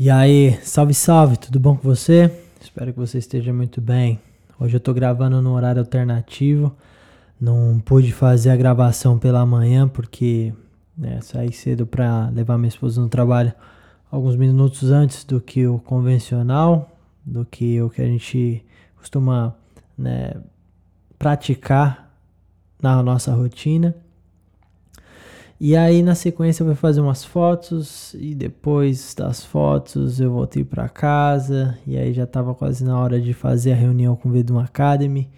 E aí, salve, salve, tudo bom com você? Espero que você esteja muito bem. Hoje eu tô gravando no horário alternativo. Não pude fazer a gravação pela manhã porque né, saí cedo para levar minha esposa no trabalho alguns minutos antes do que o convencional, do que o que a gente costuma né, praticar na nossa rotina. E aí na sequência eu vou fazer umas fotos e depois das fotos eu voltei para casa e aí já estava quase na hora de fazer a reunião com o Vedum Academy.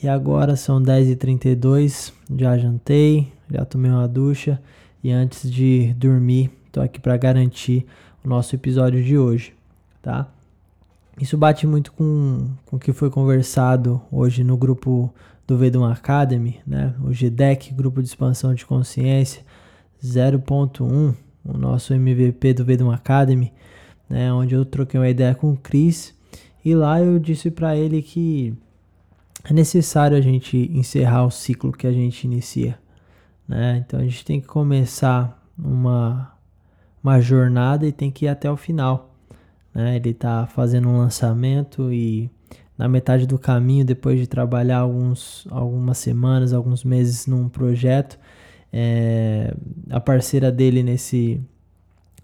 E agora são 10h32, já jantei, já tomei uma ducha e antes de dormir, estou aqui para garantir o nosso episódio de hoje, tá? Isso bate muito com, com o que foi conversado hoje no grupo do Vedum Academy, né? O GDEC, Grupo de Expansão de Consciência 0.1, o nosso MVP do Vedum Academy, né? Onde eu troquei uma ideia com o Chris e lá eu disse para ele que é necessário a gente encerrar o ciclo que a gente inicia, né? Então a gente tem que começar uma, uma jornada e tem que ir até o final, né? Ele está fazendo um lançamento e na metade do caminho, depois de trabalhar alguns, algumas semanas, alguns meses num projeto, é, a parceira dele nesse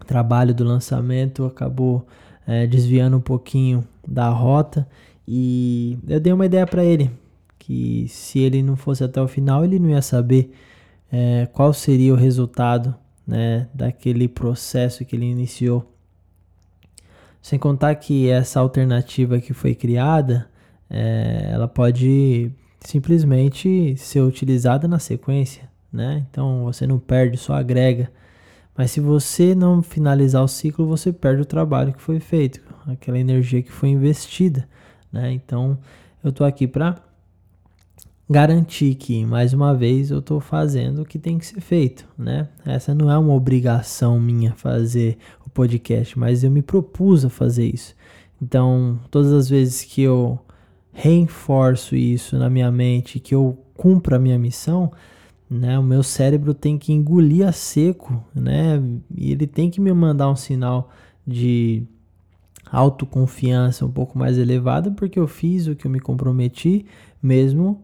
trabalho do lançamento acabou é, desviando um pouquinho da rota e eu dei uma ideia para ele que se ele não fosse até o final ele não ia saber é, qual seria o resultado né, daquele processo que ele iniciou. Sem contar que essa alternativa que foi criada, é, ela pode simplesmente ser utilizada na sequência, né? Então você não perde, só agrega. Mas se você não finalizar o ciclo, você perde o trabalho que foi feito, aquela energia que foi investida, né? Então eu tô aqui para garantir que, mais uma vez, eu estou fazendo o que tem que ser feito, né? Essa não é uma obrigação minha fazer o podcast, mas eu me propus a fazer isso. Então, todas as vezes que eu reforço isso na minha mente, que eu cumpro a minha missão, né? O meu cérebro tem que engolir a seco, né? E ele tem que me mandar um sinal de autoconfiança um pouco mais elevada, porque eu fiz o que eu me comprometi, mesmo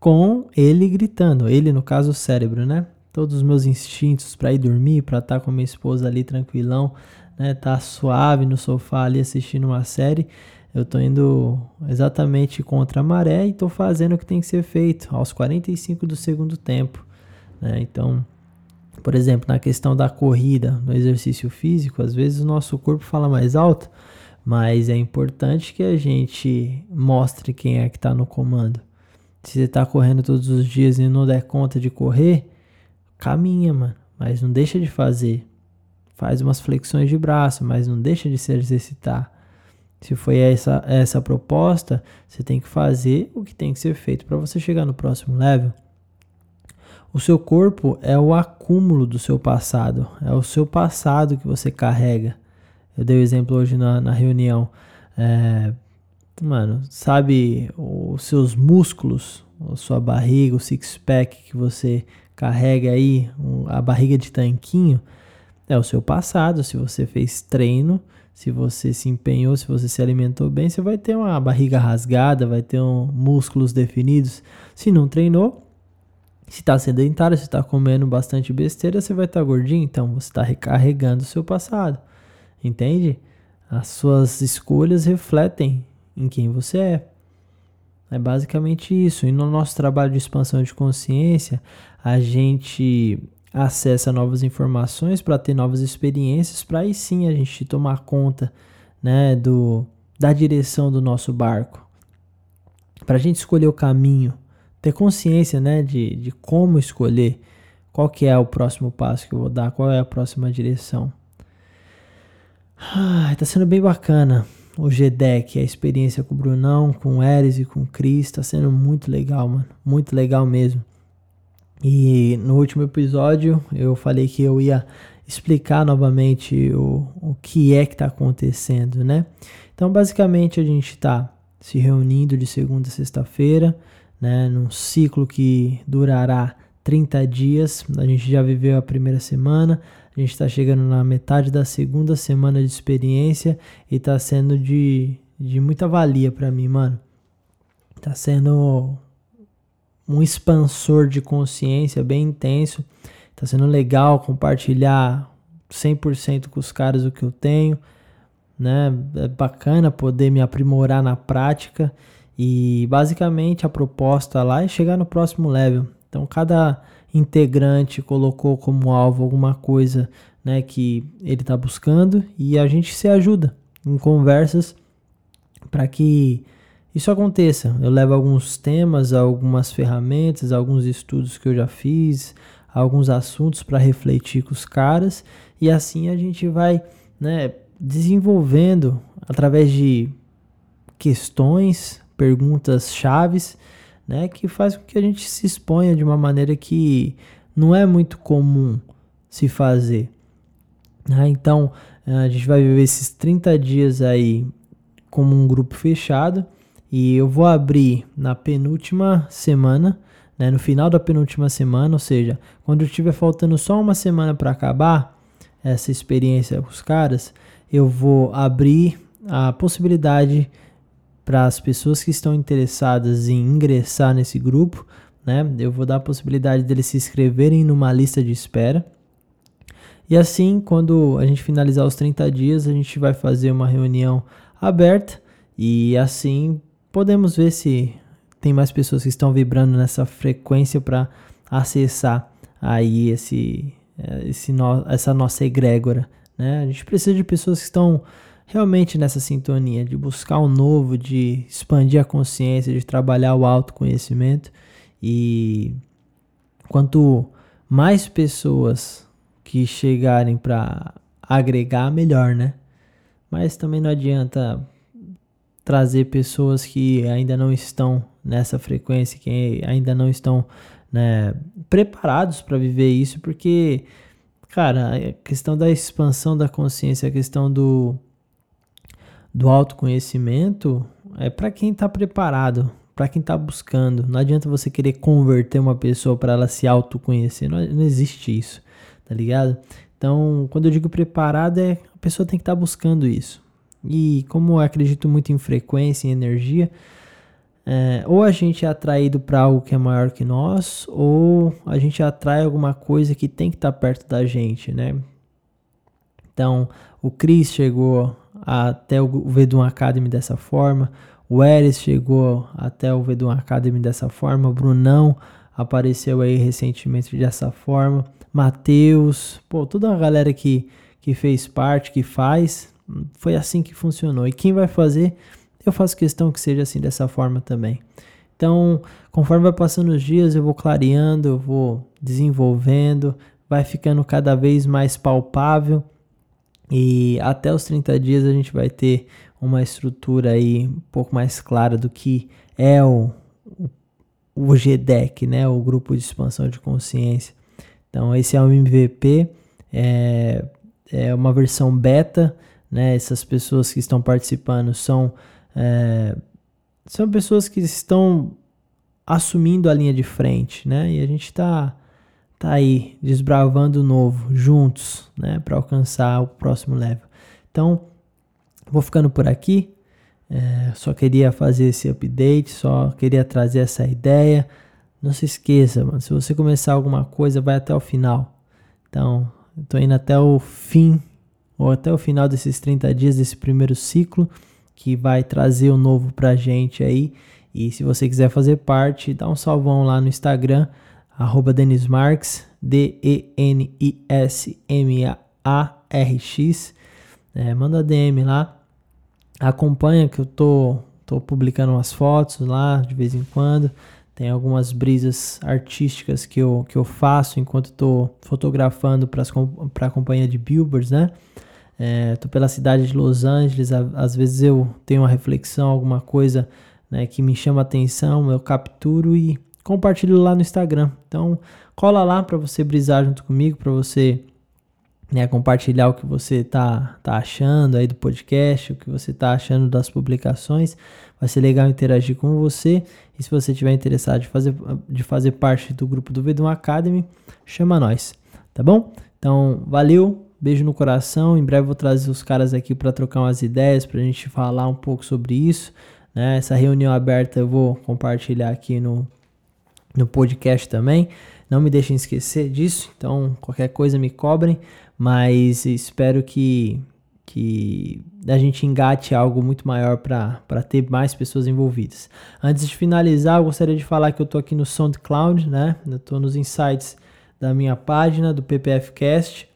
com ele gritando, ele no caso o cérebro, né? Todos os meus instintos para ir dormir, para estar tá com a minha esposa ali tranquilão, né? Tá suave no sofá ali assistindo uma série. Eu tô indo exatamente contra a maré e tô fazendo o que tem que ser feito aos 45 do segundo tempo, né? Então, por exemplo, na questão da corrida, no exercício físico, às vezes o nosso corpo fala mais alto, mas é importante que a gente mostre quem é que está no comando. Se você tá correndo todos os dias e não der conta de correr, caminha, mano. Mas não deixa de fazer. Faz umas flexões de braço, mas não deixa de se exercitar. Se foi essa essa proposta, você tem que fazer o que tem que ser feito para você chegar no próximo level. O seu corpo é o acúmulo do seu passado, é o seu passado que você carrega. Eu dei o um exemplo hoje na, na reunião. É, mano, sabe os seus músculos, a sua barriga, o six-pack que você carrega aí, a barriga de tanquinho, é o seu passado. Se você fez treino, se você se empenhou, se você se alimentou bem, você vai ter uma barriga rasgada, vai ter um, músculos definidos. Se não treinou, se está sedentário, se está comendo bastante besteira, você vai estar tá gordinho, então você está recarregando o seu passado. Entende? As suas escolhas refletem em quem você é. É basicamente isso. E no nosso trabalho de expansão de consciência, a gente acessa novas informações para ter novas experiências, para aí sim a gente tomar conta né, do, da direção do nosso barco. Para a gente escolher o caminho, ter consciência né, de, de como escolher, qual que é o próximo passo que eu vou dar, qual é a próxima direção. Ah, tá sendo bem bacana o GDEC, a experiência com o Brunão, com o Eris e com o Cris, tá sendo muito legal, mano. Muito legal mesmo. E no último episódio eu falei que eu ia explicar novamente o, o que é que tá acontecendo, né? Então, basicamente, a gente tá se reunindo de segunda a sexta-feira, né? Num ciclo que durará 30 dias. A gente já viveu a primeira semana, A gente está chegando na metade da segunda semana de experiência e está sendo de, de muita valia para mim, mano. Tá sendo um expansor de consciência bem intenso. Tá sendo legal compartilhar 100% com os caras o que eu tenho, né? É bacana poder me aprimorar na prática e basicamente a proposta lá é chegar no próximo level. Então cada integrante colocou como alvo alguma coisa, né, que ele está buscando e a gente se ajuda em conversas para que isso aconteça. Eu levo alguns temas, algumas ferramentas, alguns estudos que eu já fiz, alguns assuntos para refletir com os caras e assim a gente vai né, desenvolvendo através de questões, perguntas chaves, né, que faz com que a gente se exponha de uma maneira que não é muito comum se fazer. Né? Então a gente vai viver esses 30 dias aí como um grupo fechado e eu vou abrir na penúltima semana, né, no final da penúltima semana, ou seja, quando estiver faltando só uma semana para acabar essa experiência com os caras, eu vou abrir a possibilidade para as pessoas que estão interessadas em ingressar nesse grupo, né? Eu vou dar a possibilidade deles se inscreverem numa lista de espera. E assim, quando a gente finalizar os 30 dias, a gente vai fazer uma reunião aberta e assim podemos ver se tem mais pessoas que estão vibrando nessa frequência para acessar aí esse, eh, esse no, essa nossa egrégora. Né? A gente precisa de pessoas que estão realmente nessa sintonia de buscar o novo, de expandir a consciência, de trabalhar o autoconhecimento e quanto mais pessoas que chegarem para agregar, melhor, né? Mas também não adianta trazer pessoas que ainda não estão nessa frequência, que ainda não estão né, preparados para viver isso, porque, cara, a questão da expansão da consciência, a questão do, do autoconhecimento é para quem está preparado, para quem está buscando. Não adianta você querer converter uma pessoa para ela se autoconhecer, não, não existe isso, tá ligado? Então, quando eu digo preparado, é a pessoa tem que estar tá buscando isso. E como eu acredito muito em frequência e energia, é, ou a gente é atraído para algo que é maior que nós, ou a gente atrai alguma coisa que tem que estar tá perto da gente, né? Então, o Chris chegou até o Vedum Academy dessa forma, o Eris chegou até o Vedum Academy dessa forma, o Brunão apareceu aí recentemente dessa forma, Matheus, pô, toda a galera que, que fez parte, que faz, foi assim que funcionou. E quem vai fazer, eu faço questão que seja assim dessa forma também. Então, conforme vai passando os dias, eu vou clareando, eu vou desenvolvendo, vai ficando cada vez mais palpável. E até os 30 dias a gente vai ter uma estrutura aí um pouco mais clara do que é o, o, GDEC, né? O Grupo de Expansão de Consciência. Então, esse é o MVP, é, é uma versão beta né? Essas pessoas que estão participando são, é, são pessoas que estão assumindo a linha de frente, né? E a gente está tá aí desbravando novo juntos, né? Para alcançar o próximo level. Então, vou ficando por aqui. É, só queria fazer esse update, só queria trazer essa ideia. Não se esqueça, mano, se você começar alguma coisa, vai até o final. Então, eu tô indo até o fim ou até o final desses 30 dias desse primeiro ciclo, que vai trazer o novo pra gente aí. E se você quiser fazer parte, dá um salvão lá no Instagram, arroba Denismarx, D-E-N-I-S-M-A-R-X. É, manda DM lá, acompanha que eu tô, tô publicando umas fotos lá de vez em quando. Tem algumas brisas artísticas que eu, que eu faço enquanto estou fotografando para a companhia de billboards, né? É, tô pela cidade de Los Angeles, às vezes eu tenho uma reflexão, alguma coisa né, que me chama atenção, eu capturo e compartilho lá no Instagram. Então, cola lá para você brisar junto comigo, para você né, compartilhar o que você tá, tá achando aí do podcast, o que você tá achando das publicações. Vai ser legal interagir com você. E se você tiver interessado de fazer, de fazer parte do grupo do Vedum Academy, chama nós, tá bom? Então, valeu, beijo no coração. Em breve vou trazer os caras aqui para trocar umas ideias, para a gente falar um pouco sobre isso. Né? Essa reunião aberta eu vou compartilhar aqui no, no podcast também. Não me deixem esquecer disso. Então, qualquer coisa me cobrem. Mas espero que, que a gente engate algo muito maior para ter mais pessoas envolvidas. Antes de finalizar, eu gostaria de falar que eu estou aqui no SoundCloud, né? Eu estou nos insights da minha página do PPFcast.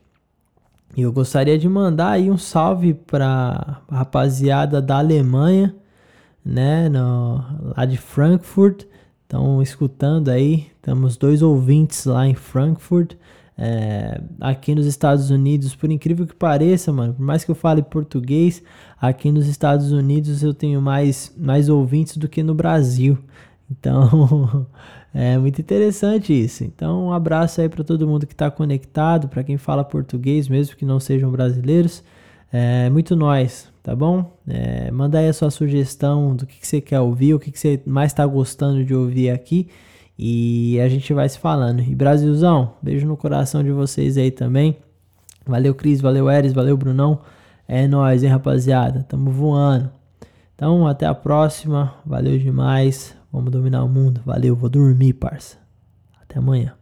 E eu gostaria de mandar aí um salve para a rapaziada da Alemanha, né, no, lá de Frankfurt. Estão escutando aí, temos dois ouvintes lá em Frankfurt. É, aqui nos Estados Unidos, por incrível que pareça, mano, por mais que eu fale português, aqui nos Estados Unidos eu tenho mais, mais ouvintes do que no Brasil. Então, é muito interessante isso. Então, um abraço aí para todo mundo que está conectado, para quem fala português, mesmo que não sejam brasileiros. É muito nós, tá bom? É, manda aí a sua sugestão do que, que você quer ouvir, o que, que você mais está gostando de ouvir aqui. E a gente vai se falando. E Brasilzão, beijo no coração de vocês aí também. Valeu, Cris, valeu, Eres, valeu, Brunão. É nóis, hein, rapaziada? Tamo voando. Então, até a próxima. Valeu demais. Vamos dominar o mundo. Valeu, vou dormir, parça. Até amanhã.